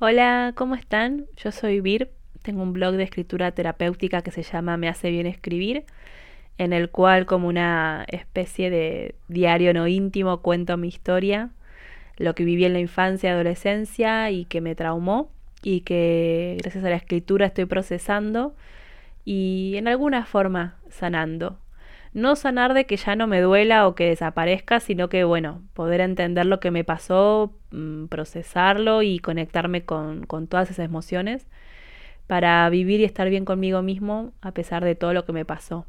Hola, ¿cómo están? Yo soy Vir, tengo un blog de escritura terapéutica que se llama Me hace bien escribir, en el cual como una especie de diario no íntimo cuento mi historia, lo que viví en la infancia y adolescencia y que me traumó y que gracias a la escritura estoy procesando y en alguna forma sanando. No sanar de que ya no me duela o que desaparezca, sino que, bueno, poder entender lo que me pasó, mm, procesarlo y conectarme con, con todas esas emociones para vivir y estar bien conmigo mismo a pesar de todo lo que me pasó.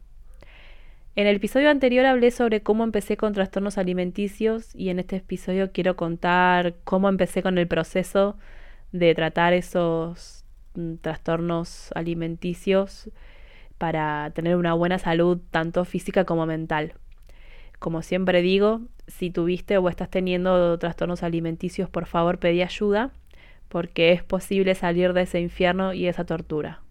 En el episodio anterior hablé sobre cómo empecé con trastornos alimenticios y en este episodio quiero contar cómo empecé con el proceso de tratar esos mm, trastornos alimenticios para tener una buena salud tanto física como mental. Como siempre digo, si tuviste o estás teniendo trastornos alimenticios, por favor pedí ayuda, porque es posible salir de ese infierno y esa tortura.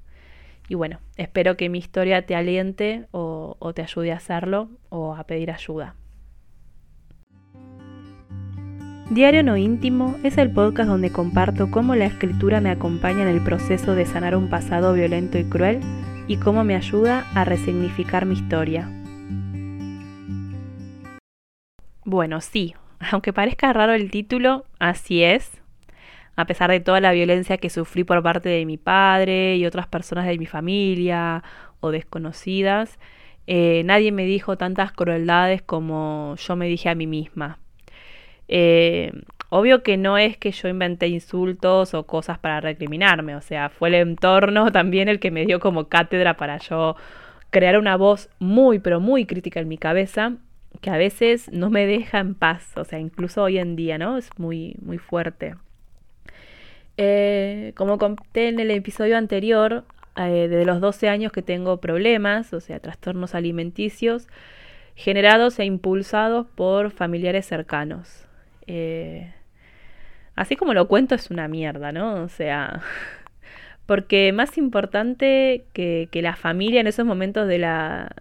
Y bueno, espero que mi historia te aliente o, o te ayude a hacerlo o a pedir ayuda. Diario No Íntimo es el podcast donde comparto cómo la escritura me acompaña en el proceso de sanar un pasado violento y cruel y cómo me ayuda a resignificar mi historia. Bueno, sí, aunque parezca raro el título, así es. A pesar de toda la violencia que sufrí por parte de mi padre y otras personas de mi familia o desconocidas, eh, nadie me dijo tantas crueldades como yo me dije a mí misma. Eh, Obvio que no es que yo inventé insultos o cosas para recriminarme, o sea, fue el entorno también el que me dio como cátedra para yo crear una voz muy, pero muy crítica en mi cabeza, que a veces no me deja en paz, o sea, incluso hoy en día, ¿no? Es muy, muy fuerte. Eh, como conté en el episodio anterior, eh, desde los 12 años que tengo problemas, o sea, trastornos alimenticios, generados e impulsados por familiares cercanos. Eh, así como lo cuento es una mierda, ¿no? O sea, porque más importante que, la familia en esos momentos de la,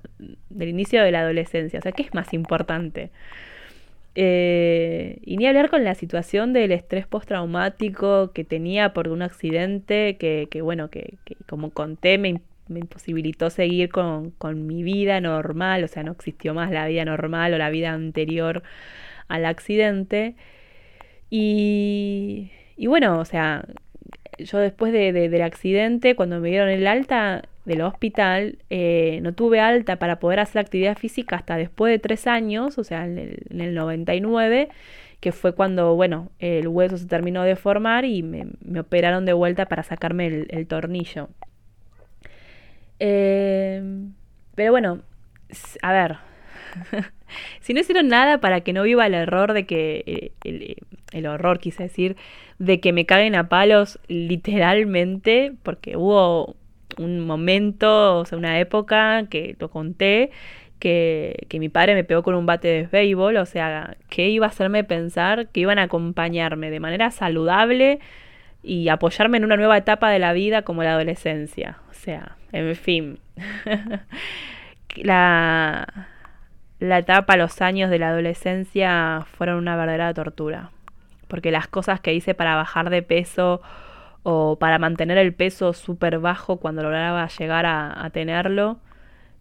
del inicio de la adolescencia, o sea, ¿qué es más importante? Eh, y ni hablar con la situación del estrés postraumático que tenía por un accidente que, que bueno, que, como conté me, me imposibilitó seguir con, con, mi vida normal, o sea, no existió más la vida normal o la vida anterior al accidente. Y, y bueno, o sea, yo después de, del accidente, cuando me dieron el alta del hospital, eh, no tuve alta para poder hacer actividad física hasta después de tres años, o sea, en el, en el 99, que fue cuando, bueno, el hueso se terminó de formar y me, me operaron de vuelta para sacarme el, el tornillo. Eh, pero bueno, a ver, si no hicieron nada para que no viva el error de que, eh, el, el, horror quise decir, de que me caguen a palos literalmente, porque hubo un momento, o sea, una época que lo conté, que, que mi padre me pegó con un bate de béisbol, o sea, que iba a hacerme pensar que iban a acompañarme de manera saludable y apoyarme en una nueva etapa de la vida como la adolescencia. O sea, en fin. la la etapa, los años de la adolescencia fueron una verdadera tortura. Porque las cosas que hice para bajar de peso o para mantener el peso súper bajo cuando lograba llegar a, tenerlo,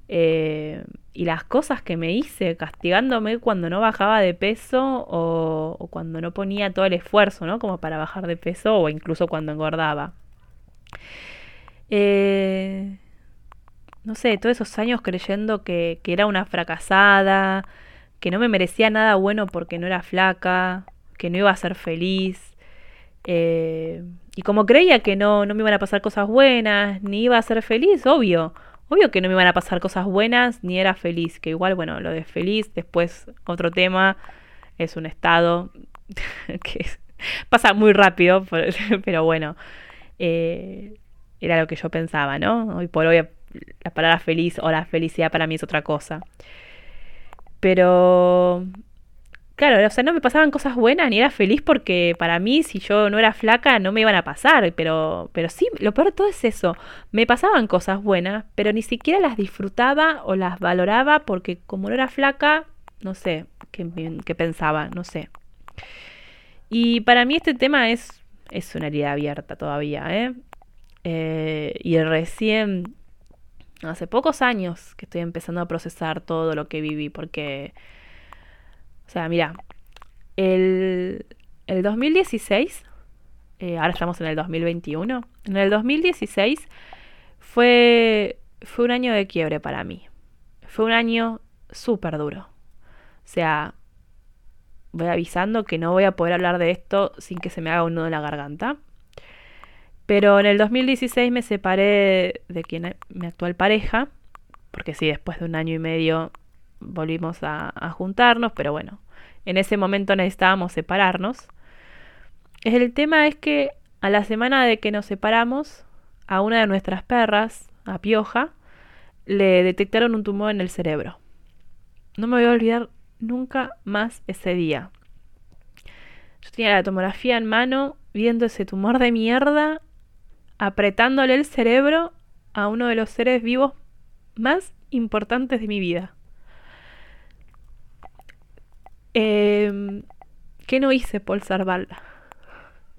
eh, y las cosas que me hice castigándome cuando no bajaba de peso o, o, cuando no ponía todo el esfuerzo, ¿no? Como para bajar de peso o incluso cuando engordaba. Eh, no sé, todos esos años creyendo que, que, era una fracasada, que no me merecía nada bueno porque no era flaca, que no iba a ser feliz. Eh, y como creía que no, no me iban a pasar cosas buenas, ni iba a ser feliz, obvio. Obvio que no me iban a pasar cosas buenas, ni era feliz. Que igual, bueno, lo de feliz, después otro tema, es un estado que pasa muy rápido, pero bueno, eh, era lo que yo pensaba, ¿no? Hoy por hoy la palabra feliz o la felicidad para mí es otra cosa. Pero, claro, o sea, no me pasaban cosas buenas ni era feliz porque para mí si yo no era flaca no me iban a pasar, pero, pero sí, lo peor de todo es eso. Me pasaban cosas buenas, pero ni siquiera las disfrutaba o las valoraba porque como no era flaca, no sé qué, qué pensaba, no sé. Y para mí este tema es es una herida abierta todavía, ¿eh? eh y recién, hace pocos años que estoy empezando a procesar todo lo que viví, porque, o sea, mira, el, el 2016, eh, ahora estamos en el 2021, en el 2016 fue, fue un año de quiebre para mí. Fue un año súper duro. O sea, voy avisando que no voy a poder hablar de esto sin que se me haga un nudo en la garganta. Pero en el 2016 me separé de quien mi actual pareja, porque sí, después de un año y medio volvimos a, a juntarnos, pero bueno, en ese momento necesitábamos separarnos. El tema es que a la semana de que nos separamos, a una de nuestras perras, a Pioja, le detectaron un tumor en el cerebro. No me voy a olvidar nunca más ese día. Yo tenía la tomografía en mano, viendo ese tumor de mierda, apretándole el cerebro a uno de los seres vivos más importantes de mi vida. Eh, ¿Qué no hice por salvarla?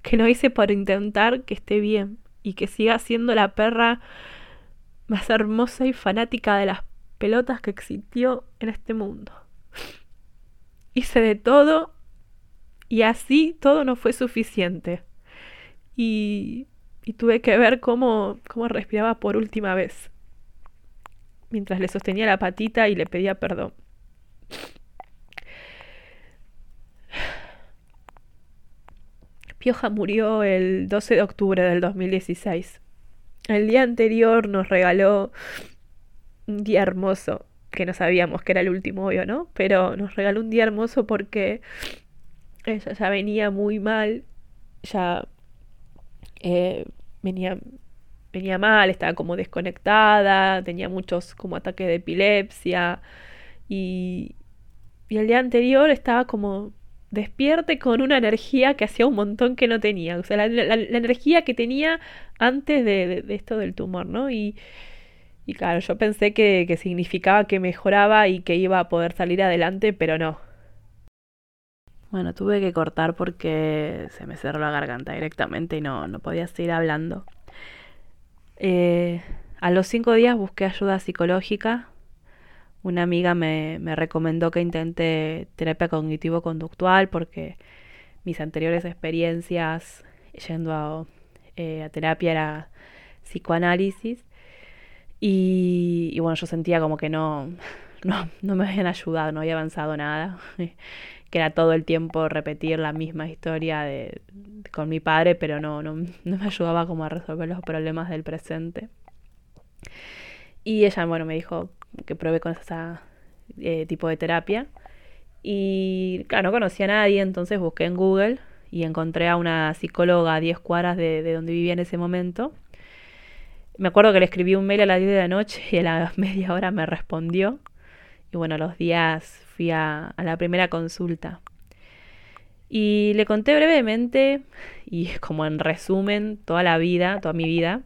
¿Qué no hice por intentar que esté bien y que siga siendo la perra más hermosa y fanática de las pelotas que existió en este mundo? hice de todo y así todo no fue suficiente. Y, y tuve que ver cómo, cómo respiraba por última vez, mientras le sostenía la patita y le pedía perdón. Pioja murió el 12 de octubre del 2016. El día anterior nos regaló un día hermoso que no sabíamos que era el último, obvio, ¿no? Pero nos regaló un día hermoso porque ella ya venía muy mal, ya eh, venía, venía mal, estaba como desconectada, tenía muchos como ataques de epilepsia y, y el día anterior estaba como despierte con una energía que hacía un montón que no tenía, o sea, la, energía que tenía antes de, de esto del tumor, ¿no? Y, y claro, yo pensé que, significaba que mejoraba y que iba a poder salir adelante, pero no. Bueno, tuve que cortar porque se me cerró la garganta directamente y no, no podía seguir hablando. Eh, a los cinco días busqué ayuda psicológica. Una amiga me, me recomendó que intente terapia cognitivo-conductual porque mis anteriores experiencias yendo a, eh, a terapia era psicoanálisis y, bueno, yo sentía como que no, no, no me habían ayudado, no había avanzado nada. que era todo el tiempo repetir la misma historia de, con mi padre, pero no, no, no me ayudaba como a resolver los problemas del presente. Y ella, bueno, me dijo que pruebe con ese tipo de terapia. Y claro, no conocía a nadie, entonces busqué en Google y encontré a una psicóloga a 10 cuadras de, de donde vivía en ese momento me acuerdo que le escribí un mail a las 10 de la noche y a la media hora me respondió. Y bueno, los días fui a, la primera consulta. Y le conté brevemente, y como en resumen, toda la vida, toda mi vida,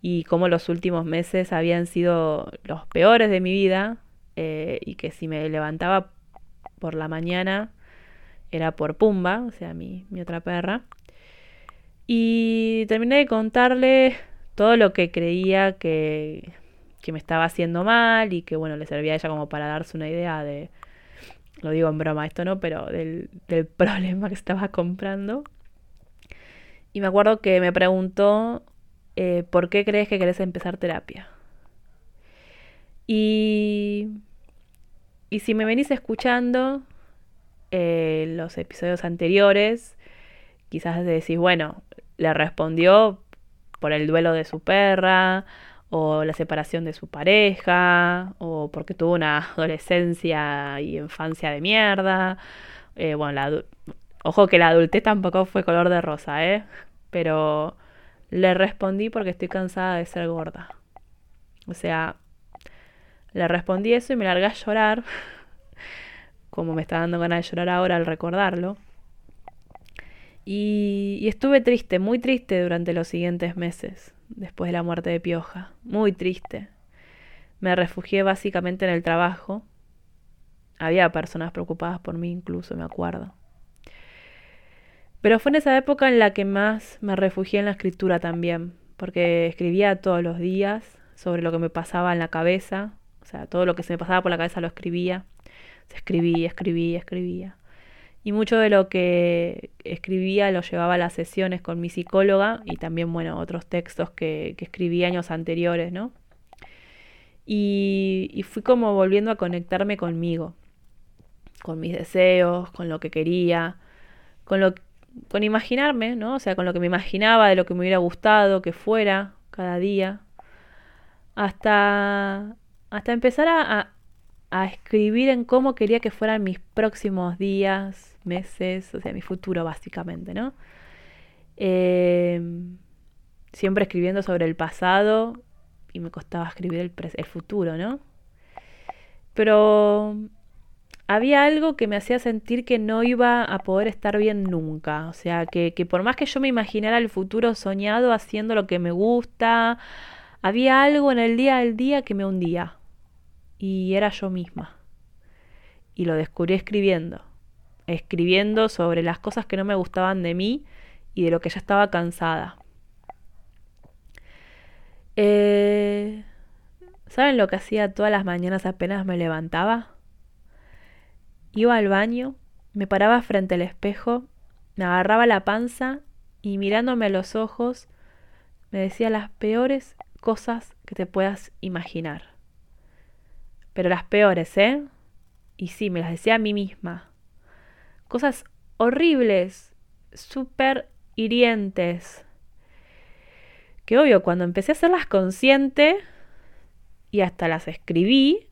y cómo los últimos meses habían sido los peores de mi vida, eh, y que si me levantaba por la mañana era por Pumba, o sea, mi, mi otra perra. Y terminé de contarle todo lo que creía que, que me estaba haciendo mal y que bueno, le servía a ella como para darse una idea de, lo digo en broma esto no, pero del, del problema que estaba comprando. Y me acuerdo que me preguntó, eh, ¿por qué crees que querés empezar terapia? Y, y si me venís escuchando eh, los episodios anteriores, quizás decís, bueno, le respondió por el duelo de su perra, o la separación de su pareja, o porque tuvo una adolescencia y infancia de mierda. Eh, bueno, la, ojo que la adultez tampoco fue color de rosa, ¿eh? Pero le respondí porque estoy cansada de ser gorda. O sea, le respondí eso y me largué a llorar, como me está dando ganas de llorar ahora al recordarlo. Y, estuve triste, muy triste durante los siguientes meses, después de la muerte de Pioja, muy triste. Me refugié básicamente en el trabajo. Había personas preocupadas por mí incluso, me acuerdo. Pero fue en esa época en la que más me refugié en la escritura también, porque escribía todos los días sobre lo que me pasaba en la cabeza, o sea, todo lo que se me pasaba por la cabeza lo escribía. Se escribía, escribía, escribía. Y mucho de lo que escribía lo llevaba a las sesiones con mi psicóloga y también, bueno, otros textos que, escribí años anteriores, ¿no? Y, y fui como volviendo a conectarme conmigo, con mis deseos, con lo que quería, con lo con imaginarme, ¿no? O sea, con lo que me imaginaba de lo que me hubiera gustado que fuera cada día, hasta, hasta empezar a escribir en cómo quería que fueran mis próximos días, meses, o sea, mi futuro básicamente, ¿no? Em, siempre escribiendo sobre el pasado y me costaba escribir el, el futuro, ¿no? Pero había algo que me hacía sentir que no iba a poder estar bien nunca. O sea, que, que, por más que yo me imaginara el futuro soñado haciendo lo que me gusta, había algo en el día del día que me hundía y era yo misma. Y lo descubrí escribiendo, escribiendo sobre las cosas que no me gustaban de mí y de lo que ya estaba cansada. Eh, ¿Saben lo que hacía todas las mañanas apenas me levantaba? Iba al baño, me paraba frente al espejo, me agarraba la panza y mirándome a los ojos me decía las peores cosas que te puedas imaginar pero las peores, ¿eh? Y sí, me las decía a mí misma. Cosas horribles, súper hirientes. Que obvio, cuando empecé a hacerlas consciente y hasta las escribí,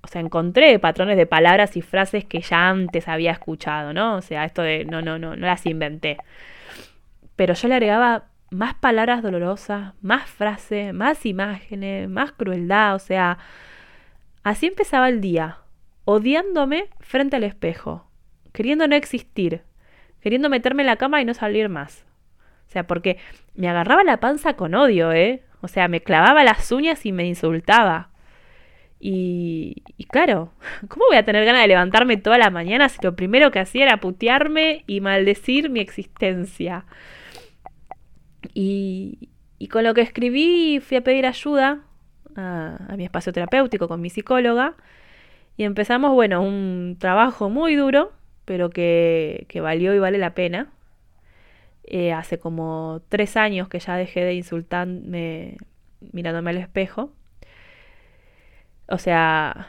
o sea, encontré patrones de palabras y frases que ya antes había escuchado, ¿no? O sea, esto de no, no, no, no las inventé. Pero yo le agregaba más palabras dolorosas, más frases, más imágenes, más crueldad, o sea, Así empezaba el día, odiándome frente al espejo, queriendo no existir, queriendo meterme en la cama y no salir más. O sea, porque me agarraba la panza con odio, ¿eh? O sea, me clavaba las uñas y me insultaba. Y, y, claro, ¿cómo voy a tener ganas de levantarme toda la mañana si lo primero que hacía era putearme y maldecir mi existencia? Y, y con lo que escribí fui a pedir ayuda a, mi espacio terapéutico con mi psicóloga y empezamos, bueno, un trabajo muy duro, pero que, que valió y vale la pena. Eh, hace como tres años que ya dejé de insultarme mirándome al espejo. O sea,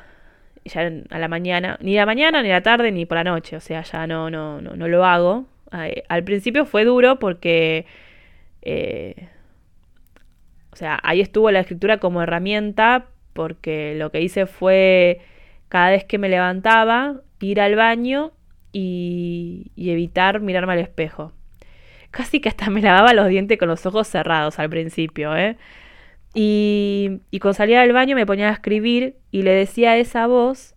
ya a la mañana, ni la mañana, ni la tarde, ni por la noche. O sea, ya no, no, no, no lo hago. al principio fue duro porque eh, o sea, ahí estuvo la escritura como herramienta porque lo que hice fue cada vez que me levantaba ir al baño y, evitar mirarme al espejo. Casi que hasta me lavaba los dientes con los ojos cerrados al principio, ¿eh? Y, y cuando salía del baño me ponía a escribir y le decía a esa voz,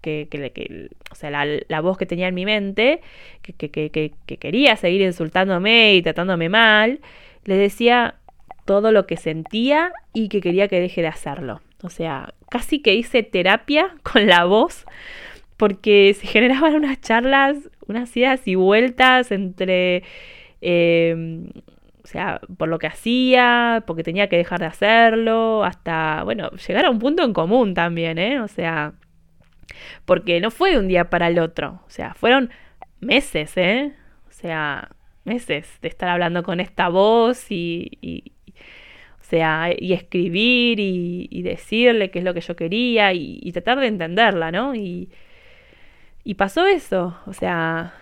que, que, o sea, la, la, voz que tenía en mi mente, que, que quería seguir insultándome y tratándome mal, le decía, todo lo que sentía y que quería que deje de hacerlo. O sea, casi que hice terapia con la voz porque se generaban unas charlas, unas idas y vueltas entre, em, o sea, por lo que hacía, porque tenía que dejar de hacerlo, hasta, bueno, llegar a un punto en común también, ¿eh? O sea, porque no fue de un día para el otro, o sea, fueron meses, ¿eh? O sea, meses de estar hablando con esta voz y, sea, y escribir y, decirle qué es lo que yo quería y, tratar de entenderla, ¿no? Y, y pasó eso, o sea,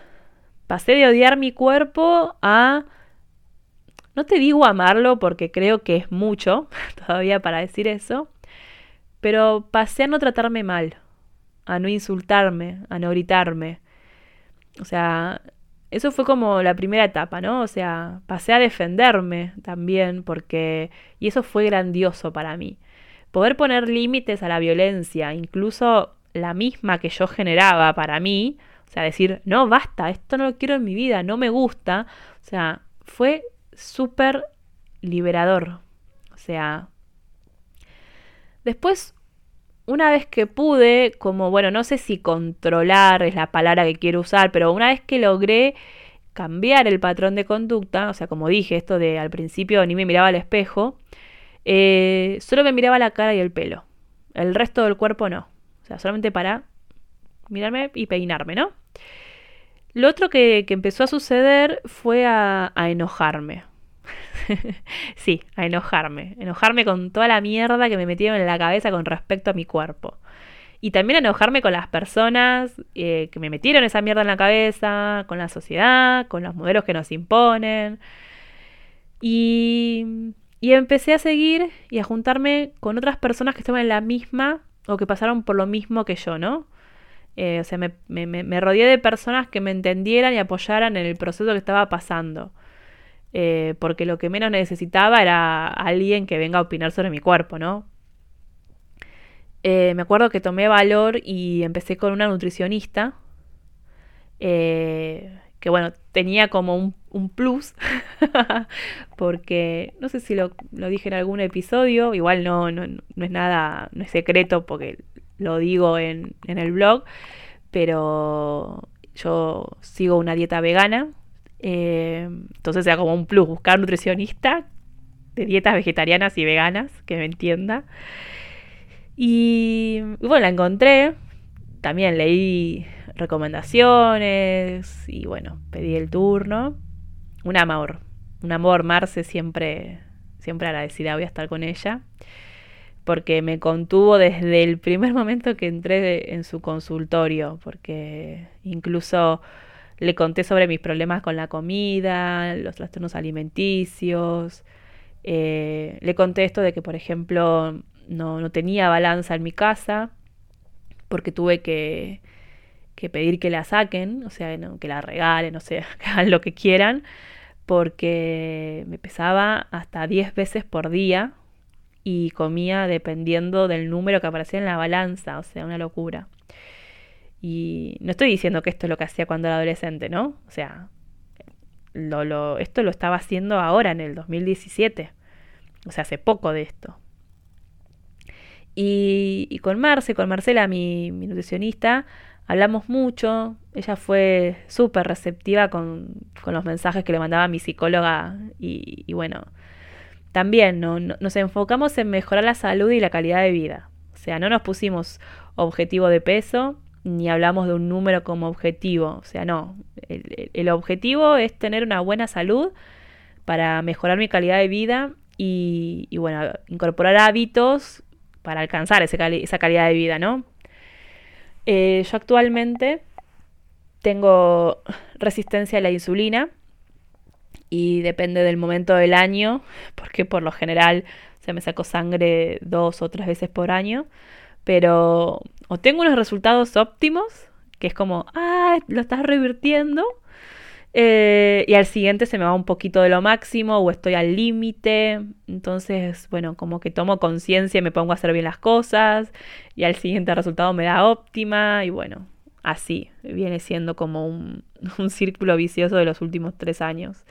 pasé de odiar mi cuerpo a... No te digo amarlo porque creo que es mucho todavía para decir eso, pero pasé a no tratarme mal, a no insultarme, a no gritarme. O sea, eso fue como la primera etapa, ¿no? O sea, pasé a defenderme también porque... Y eso fue grandioso para mí. Poder poner límites a la violencia, incluso la misma que yo generaba para mí, o sea, decir, no, basta, esto no lo quiero en mi vida, no me gusta, o sea, fue súper liberador. O sea, después una vez que pude, como bueno, no sé si controlar es la palabra que quiero usar, pero una vez que logré cambiar el patrón de conducta, o sea, como dije, esto de al principio ni me miraba al espejo, eh, solo me miraba la cara y el pelo. El resto del cuerpo no. O sea, solamente para mirarme y peinarme, ¿no? Lo otro que, empezó a suceder fue a, enojarme. sí, a enojarme. Enojarme con toda la mierda que me metieron en la cabeza con respecto a mi cuerpo. Y también enojarme con las personas eh, que me metieron esa mierda en la cabeza, con la sociedad, con los modelos que nos imponen. Y, y empecé a seguir y a juntarme con otras personas que estaban en la misma o que pasaron por lo mismo que yo, ¿no? Eh, o sea, me, me, rodeé de personas que me entendieran y apoyaran en el proceso que estaba pasando. Eh, porque lo que menos necesitaba era alguien que venga a opinar sobre mi cuerpo, ¿no? Eh, me acuerdo que tomé valor y empecé con una nutricionista. que bueno, tenía como un, un plus. porque no sé si lo, lo, dije en algún episodio. Igual no, no, no es nada, no es secreto porque lo digo en, el blog, pero yo sigo una dieta vegana, eh, entonces sea como un plus buscar nutricionista de dietas vegetarianas y veganas que me entienda. Y, bueno, la encontré, también leí recomendaciones y bueno, pedí el turno. Un amor, un amor, Marce, siempre, siempre agradecida voy a estar con ella porque me contuvo desde el primer momento que entré en su consultorio, porque incluso le conté sobre mis problemas con la comida, los trastornos alimenticios, eh, le conté esto de que, por ejemplo, no, no tenía balanza en mi casa, porque tuve que, que pedir que la saquen, o sea, que la regalen, o sea, que hagan lo que quieran, porque me pesaba hasta 10 veces por día y comía dependiendo del número que aparecía en la balanza, o sea, una locura. Y no estoy diciendo que esto es lo que hacía cuando era adolescente, ¿no? O sea, lo, lo, esto lo estaba haciendo ahora, en el 2017. O sea, hace poco de esto. Y, y con Marce, con Marcela, mi, nutricionista, hablamos mucho. Ella fue súper receptiva con, con, los mensajes que le mandaba mi psicóloga. Y, y bueno, también ¿no? nos enfocamos en mejorar la salud y la calidad de vida. O sea, no nos pusimos objetivo de peso ni hablamos de un número como objetivo. O sea, no. El, objetivo es tener una buena salud para mejorar mi calidad de vida y, bueno, incorporar hábitos para alcanzar esa calidad de vida, ¿no? Eh, yo actualmente tengo resistencia a la insulina y depende del momento del año, porque por lo general se me sacó sangre dos o tres veces por año, pero o tengo unos resultados óptimos, que es como, ah, lo estás revirtiendo, eh, y al siguiente se me va un poquito de lo máximo o estoy al límite. Entonces, bueno, como que tomo conciencia y me pongo a hacer bien las cosas. Y al siguiente resultado me da óptima. Y bueno, así viene siendo como un, un círculo vicioso de los últimos tres años.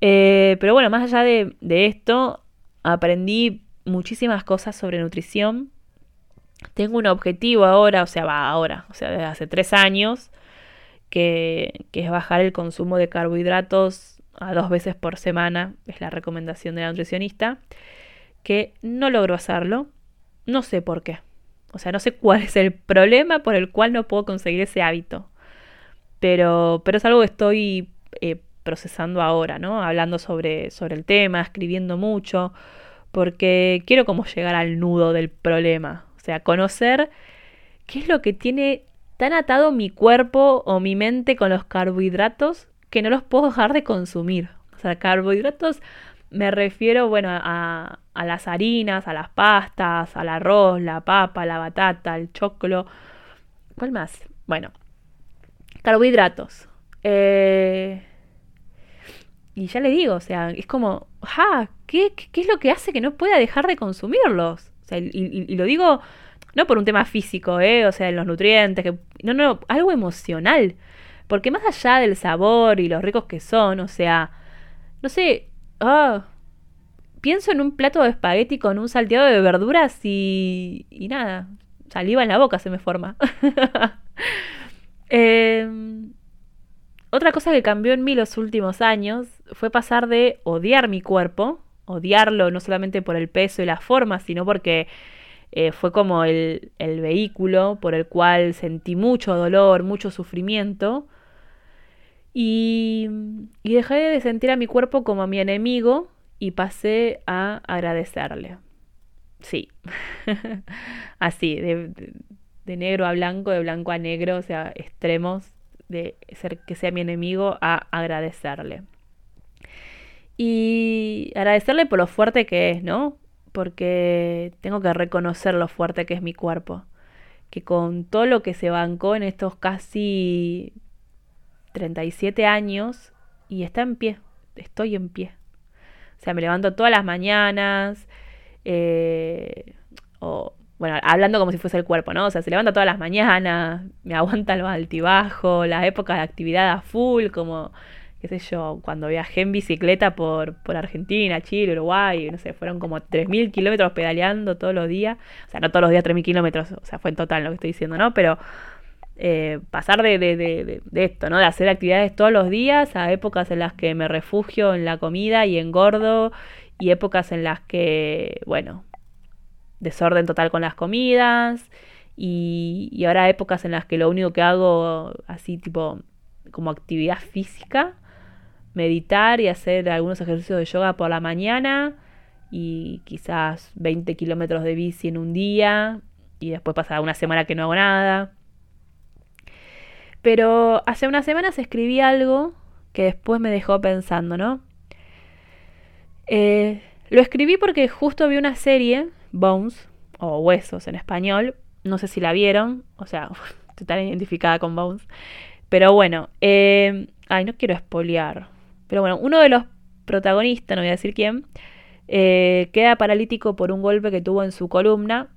Eh, pero bueno, más allá de, esto, aprendí muchísimas cosas sobre nutrición. Tengo un objetivo ahora, o sea, va ahora, o sea, desde hace tres años, que, es bajar el consumo de carbohidratos a dos veces por semana, es la recomendación de la nutricionista, que no logro hacerlo, no sé por qué. O sea, no sé cuál es el problema por el cual no puedo conseguir ese hábito. Pero, pero es algo que estoy eh, procesando ahora, ¿no? Hablando sobre, sobre el tema, escribiendo mucho, porque quiero como llegar al nudo del problema. O sea, conocer qué es lo que tiene tan atado mi cuerpo o mi mente con los carbohidratos que no los puedo dejar de consumir. O sea, carbohidratos me refiero, bueno, a, las harinas, a las pastas, al arroz, la papa, la batata, el choclo. ¿Cuál más? Bueno, carbohidratos. Eh, y ya le digo, o sea, es como, ¡ja! ¿qué, ¿Qué, es lo que hace que no pueda dejar de consumirlos? Y, lo digo no por un tema físico, ¿eh? O sea, los nutrientes, que, no, no, algo emocional. Porque más allá del sabor y los ricos que son, o sea, no sé, ah, pienso en un plato de espagueti con un salteado de verduras y, y nada, saliva en la boca se me forma. eh, otra cosa que cambió en mí los últimos años fue pasar de odiar mi cuerpo, odiarlo no solamente por el peso y la forma, sino porque eh, fue como el, el, vehículo por el cual sentí mucho dolor, mucho sufrimiento. Y, y dejé de sentir a mi cuerpo como a mi enemigo y pasé a agradecerle. Sí, así, de, de, negro a blanco, de blanco a negro, o sea, extremos de ser que sea mi enemigo a agradecerle. Y agradecerle por lo fuerte que es, ¿no? Porque tengo que reconocer lo fuerte que es mi cuerpo. Que con todo lo que se bancó en estos casi 37 años y está en pie, estoy en pie. O sea, me levanto todas las mañanas, eh, o bueno, hablando como si fuese el cuerpo, ¿no? O sea, se levanta todas las mañanas, me aguanta los altibajos, las épocas de actividad a full, como, qué sé yo, cuando viajé en bicicleta por, por Argentina, Chile, Uruguay, no sé, fueron como 3.000 kilómetros pedaleando todos los días. O sea, no todos los días 3.000 kilómetros, o sea, fue en total lo que estoy diciendo, ¿no? Pero eh, pasar de, de, de, de, esto, ¿no? De hacer actividades todos los días a épocas en las que me refugio en la comida y engordo y épocas en las que, bueno, desorden total con las comidas y, y ahora épocas en las que lo único que hago así tipo como actividad física, meditar y hacer algunos ejercicios de yoga por la mañana y quizás 20 kilómetros de bici en un día y después pasar una semana que no hago nada. Pero hace unas semanas escribí algo que después me dejó pensando, ¿no? Eh, lo escribí porque justo vi una serie Bones, o Huesos en español. No sé si la vieron, o sea, estoy tan identificada con Bones. Pero bueno, eh, ay, no quiero espolear. Pero bueno, uno de los protagonistas, no voy a decir quién, eh, queda paralítico por un golpe que tuvo en su columna.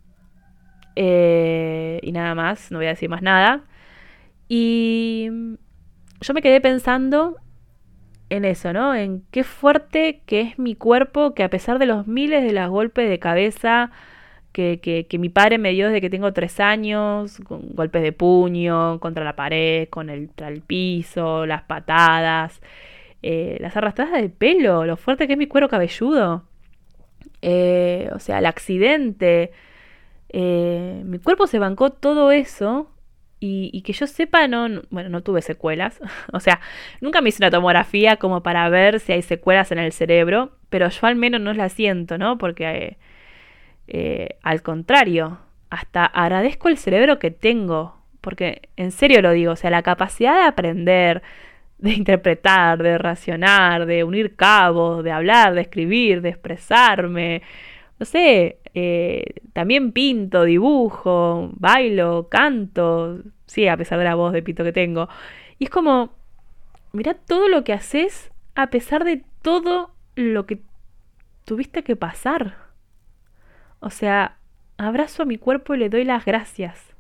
Eh, y nada más, no voy a decir más nada. Y yo me quedé pensando en eso, ¿no? En qué fuerte que es mi cuerpo, que a pesar de los miles de los golpes de cabeza que, que, mi padre me dio desde que tengo tres años, con golpes de puño, contra la pared, con el, el piso, las patadas, eh, las arrastradas de pelo, lo fuerte que es mi cuero cabelludo, eh, o sea, el accidente, eh, mi cuerpo se bancó todo eso y, que yo sepa, no, bueno, no tuve secuelas. o sea, nunca me hice una tomografía como para ver si hay secuelas en el cerebro, pero yo al menos no la siento, ¿no? Porque eh, eh, al contrario, hasta agradezco el cerebro que tengo, porque en serio lo digo, o sea, la capacidad de aprender, de interpretar, de racionar, de unir cabos, de hablar, de escribir, de expresarme, no sé, eh, también pinto, dibujo, bailo, canto, sí, a pesar de la voz de pito que tengo. Y es como, mira todo lo que haces a pesar de todo lo que tuviste que pasar. O sea, abrazo a mi cuerpo y le doy las gracias.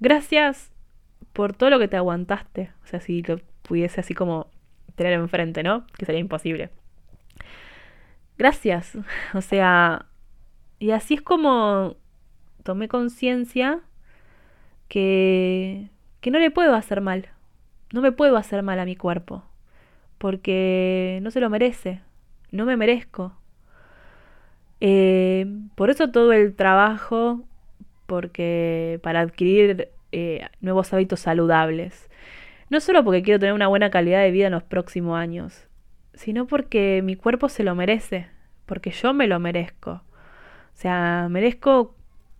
Gracias por todo lo que te aguantaste. O sea, si lo pudiese así como tener enfrente, ¿no? Que sería imposible gracias. O sea, y así es como tomé conciencia que, que no le puedo hacer mal. No me puedo hacer mal a mi cuerpo. Porque no se lo merece. No me merezco. Eh, por eso todo el trabajo, porque para adquirir eh, nuevos hábitos saludables. No solo porque quiero tener una buena calidad de vida en los próximos años, sino porque mi cuerpo se lo merece, porque yo me lo merezco. O sea, merezco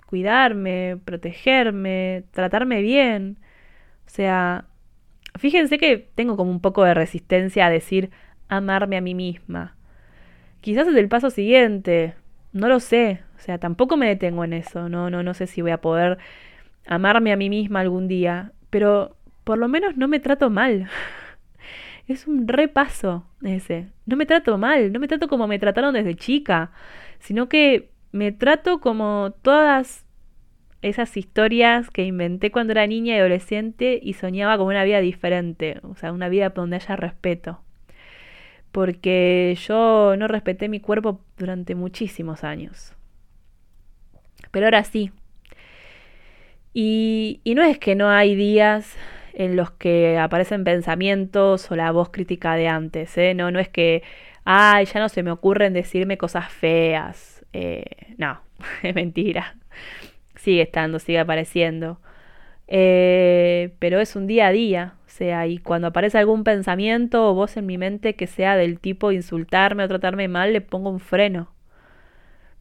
cuidarme, protegerme, tratarme bien. O sea, fíjense que tengo como un poco de resistencia a decir amarme a mí misma. Quizás es el paso siguiente, no lo sé, o sea, tampoco me detengo en eso, no no no sé si voy a poder amarme a mí misma algún día, pero por lo menos no me trato mal. es un repaso ese. No me trato mal, no me trato como me trataron desde chica, sino que me trato como todas esas historias que inventé cuando era niña y adolescente y soñaba con una vida diferente, o sea, una vida donde haya respeto. Porque yo no respeté mi cuerpo durante muchísimos años. Pero ahora sí. Y, y no es que no hay días en los que aparecen pensamientos o la voz crítica de antes, ¿eh? No, no es que, ay, ya no se me ocurren decirme cosas feas. Eh, no, es mentira. Sigue estando, sigue apareciendo. Eh, pero es un día a día, o sea, y cuando aparece algún pensamiento o voz en mi mente que sea del tipo insultarme o tratarme mal, le pongo un freno.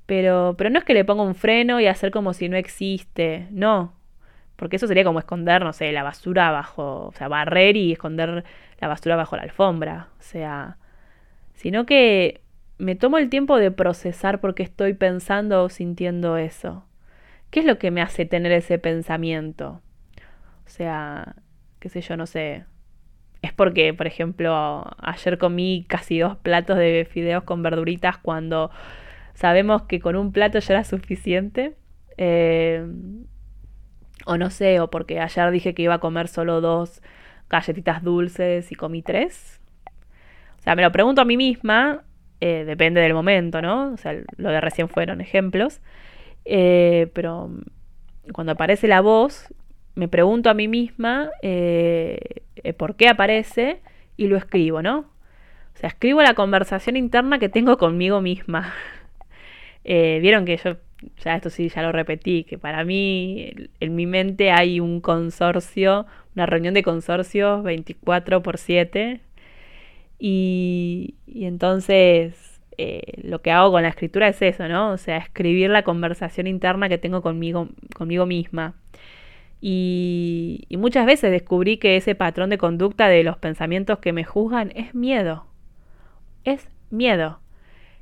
Pero, pero no es que le ponga un freno y hacer como si no existe, no. Porque eso sería como esconder, no sé, la basura bajo, o sea, barrer y esconder la basura bajo la alfombra. O sea, sino que me tomo el tiempo de procesar por qué estoy pensando o sintiendo eso. ¿Qué es lo que me hace tener ese pensamiento? O sea, qué sé yo, no sé. Es porque, por ejemplo, ayer comí casi dos platos de fideos con verduritas cuando sabemos que con un plato ya era suficiente. Eh, o no sé, o porque ayer dije que iba a comer solo dos galletitas dulces y comí tres. O sea, me lo pregunto a mí misma, eh, depende del momento, ¿no? O sea, lo de recién fueron ejemplos. Eh, pero cuando aparece la voz, me pregunto a mí misma por qué aparece y lo escribo, ¿no? O sea, escribo la conversación interna que tengo conmigo misma. Eh, vieron que yo, ya esto sí, ya lo repetí, que para mí en mi mente hay un consorcio, una reunión de consorcios 24 por 7. Y, entonces eh, lo que hago con la escritura es eso, ¿no? O sea, escribir la conversación interna que tengo conmigo, conmigo misma. Y, y, muchas veces descubrí que ese patrón de conducta de los pensamientos que me juzgan es miedo. Es miedo.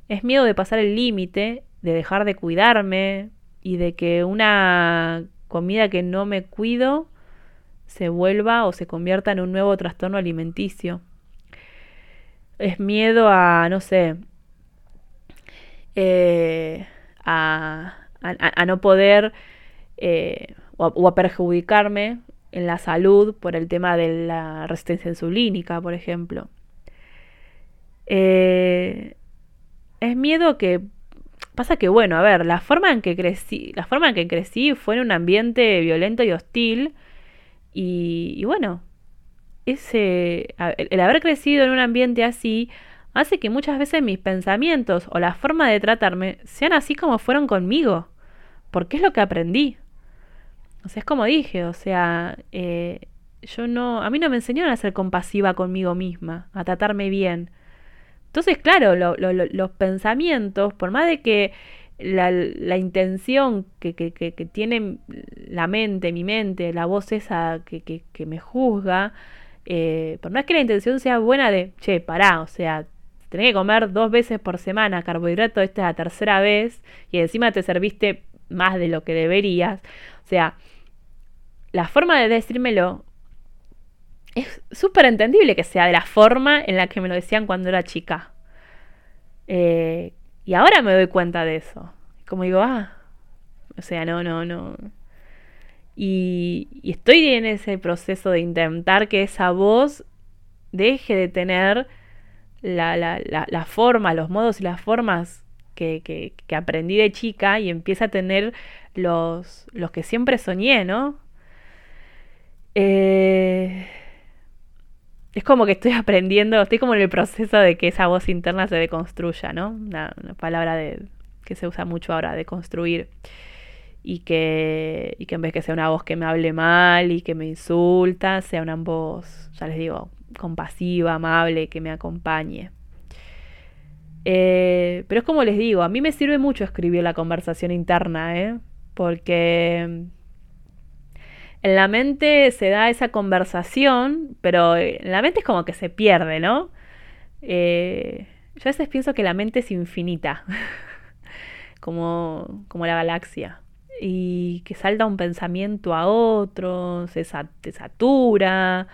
Es miedo de pasar el límite de dejar de cuidarme y de que una comida que no me cuido se vuelva o se convierta en un nuevo trastorno alimenticio. Es miedo a, no sé, eh, a, a, no poder eh, o, a, perjudicarme en la salud por el tema de la resistencia insulínica, por ejemplo. Eh, es miedo que Pasa que, bueno, a ver, la forma en que crecí, la forma en que crecí fue en un ambiente violento y hostil. Y, bueno, ese, el, haber crecido en un ambiente así hace que muchas veces mis pensamientos o la forma de tratarme sean así como fueron conmigo. Porque es lo que aprendí. O sea, es como dije, o sea, eh, yo no, a mí no me enseñaron a ser compasiva conmigo misma, a tratarme bien. Entonces, claro, los pensamientos, por más de que la, intención que, tiene la mente, mi mente, la voz esa que, me juzga, eh, por más que la intención sea buena de, che, pará, o sea, tenés que comer dos veces por semana carbohidrato, esta es la tercera vez, y encima te serviste más de lo que deberías. O sea, la forma de decírmelo es súper entendible que sea de la forma en la que me lo decían cuando era chica. Eh, y ahora me doy cuenta de eso. Como digo, ah, o sea, no, no, no. Y, estoy en ese proceso de intentar que esa voz deje de tener la, la, la, forma, los modos y las formas que, que, aprendí de chica y empiece a tener los, los que siempre soñé, ¿no? Eh, es como que estoy aprendiendo, estoy como en el proceso de que esa voz interna se deconstruya, ¿no? Una, palabra de, que se usa mucho ahora, de construir. Y que, y que en vez que sea una voz que me hable mal y que me insulta, sea una voz, ya les digo, compasiva, amable, que me acompañe. Eh, pero es como les digo, a mí me sirve mucho escribir la conversación interna, ¿eh? Porque en la mente se da esa conversación, pero en la mente es como que se pierde, ¿no? Eh, yo a veces pienso que la mente es infinita, como, como la galaxia, y que salta un pensamiento a otro, se satura,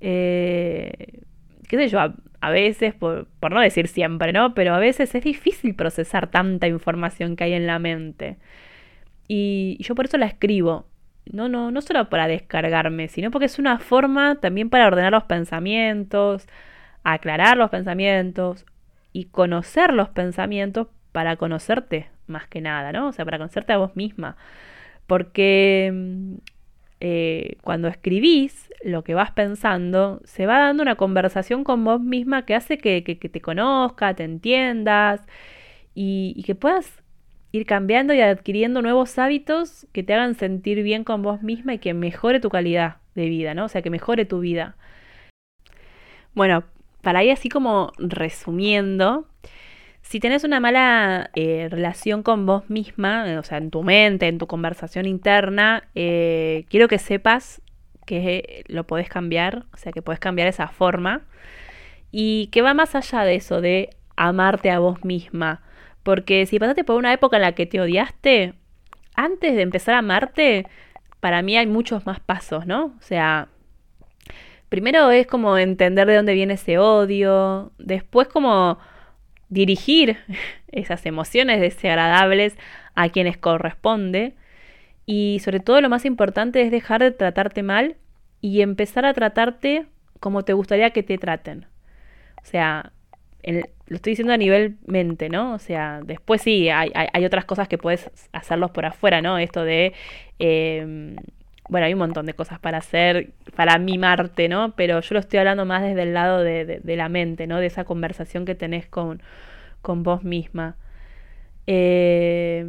eh, qué sé yo, a, veces, por, por, no decir siempre, ¿no? Pero a veces es difícil procesar tanta información que hay en la mente. Y yo por eso la escribo, no, no, no solo para descargarme, sino porque es una forma también para ordenar los pensamientos, aclarar los pensamientos y conocer los pensamientos para conocerte más que nada, ¿no? O sea, para conocerte a vos misma. Porque mm, eh, cuando escribís lo que vas pensando, se va dando una conversación con vos misma que hace que, te conozca, te entiendas y, que puedas ir cambiando y adquiriendo nuevos hábitos que te hagan sentir bien con vos misma y que mejore tu calidad de vida, ¿no? O sea, que mejore tu vida. Bueno, para ir así como resumiendo, si tenés una mala eh, relación con vos misma, o sea, en tu mente, en tu conversación interna, eh, quiero que sepas que lo podés cambiar, o sea, que podés cambiar esa forma y que va más allá de eso, de amarte a vos misma. Porque si pasaste por una época en la que te odiaste, antes de empezar a amarte, para mí hay muchos más pasos, ¿no? O sea, primero es como entender de dónde viene ese odio, después como dirigir esas emociones desagradables a quienes corresponde. Y sobre todo lo más importante es dejar de tratarte mal y empezar a tratarte como te gustaría que te traten. O sea, lo estoy diciendo a nivel mente, ¿no? O sea, después sí, hay, hay, otras cosas que puedes hacerlos por afuera, ¿no? Esto de... Em, bueno, hay un montón de cosas para hacer, para mimarte, ¿no? Pero yo lo estoy hablando más desde el lado de, la mente, ¿no? De esa conversación que tenés con, con vos misma. Eh,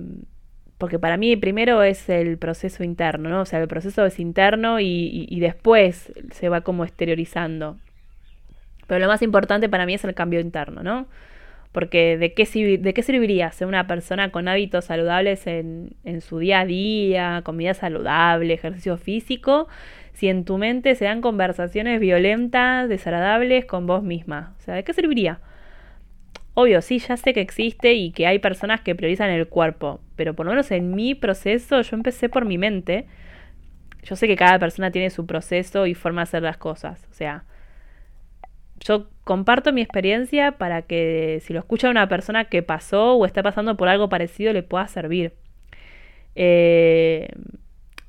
porque para mí primero es el proceso interno, ¿no? O sea, el proceso es interno y, y, después se va como exteriorizando. Pero lo más importante para mí es el cambio interno, ¿no? Porque ¿de qué, de qué serviría ser una persona con hábitos saludables en, en su día a día, comida saludable, ejercicio físico, si en tu mente se dan conversaciones violentas, desagradables con vos misma? O sea, ¿de qué serviría? Obvio, sí, ya sé que existe y que hay personas que priorizan el cuerpo, pero por lo menos en mi proceso yo empecé por mi mente. Yo sé que cada persona tiene su proceso y forma de hacer las cosas. O sea, yo comparto mi experiencia para que si lo escucha una persona que pasó o está pasando por algo parecido le pueda servir. Eh,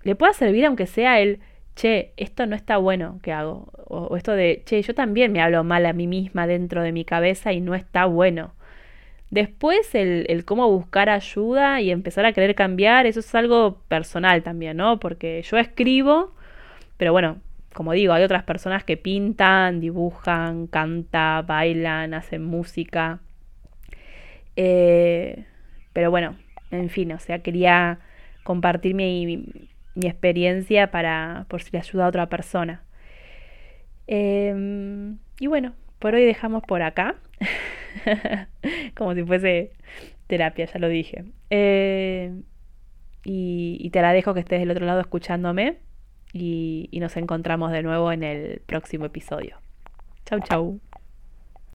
le pueda servir aunque sea el, che, esto no está bueno que hago. O, esto de, che, yo también me hablo mal a mí misma dentro de mi cabeza y no está bueno. Después el, el, cómo buscar ayuda y empezar a querer cambiar, eso es algo personal también, ¿no? Porque yo escribo, pero bueno, como digo, hay otras personas que pintan, dibujan, cantan, bailan, hacen música. Eh, pero bueno, en fin, o sea, quería compartir mi, mi experiencia para por si le ayuda a otra persona. Em, y bueno, por hoy dejamos por acá. Como si fuese terapia, ya lo dije. Eh, y, y, te la dejo que estés del otro lado escuchándome y, nos encontramos de nuevo en el próximo episodio. Chau, chau.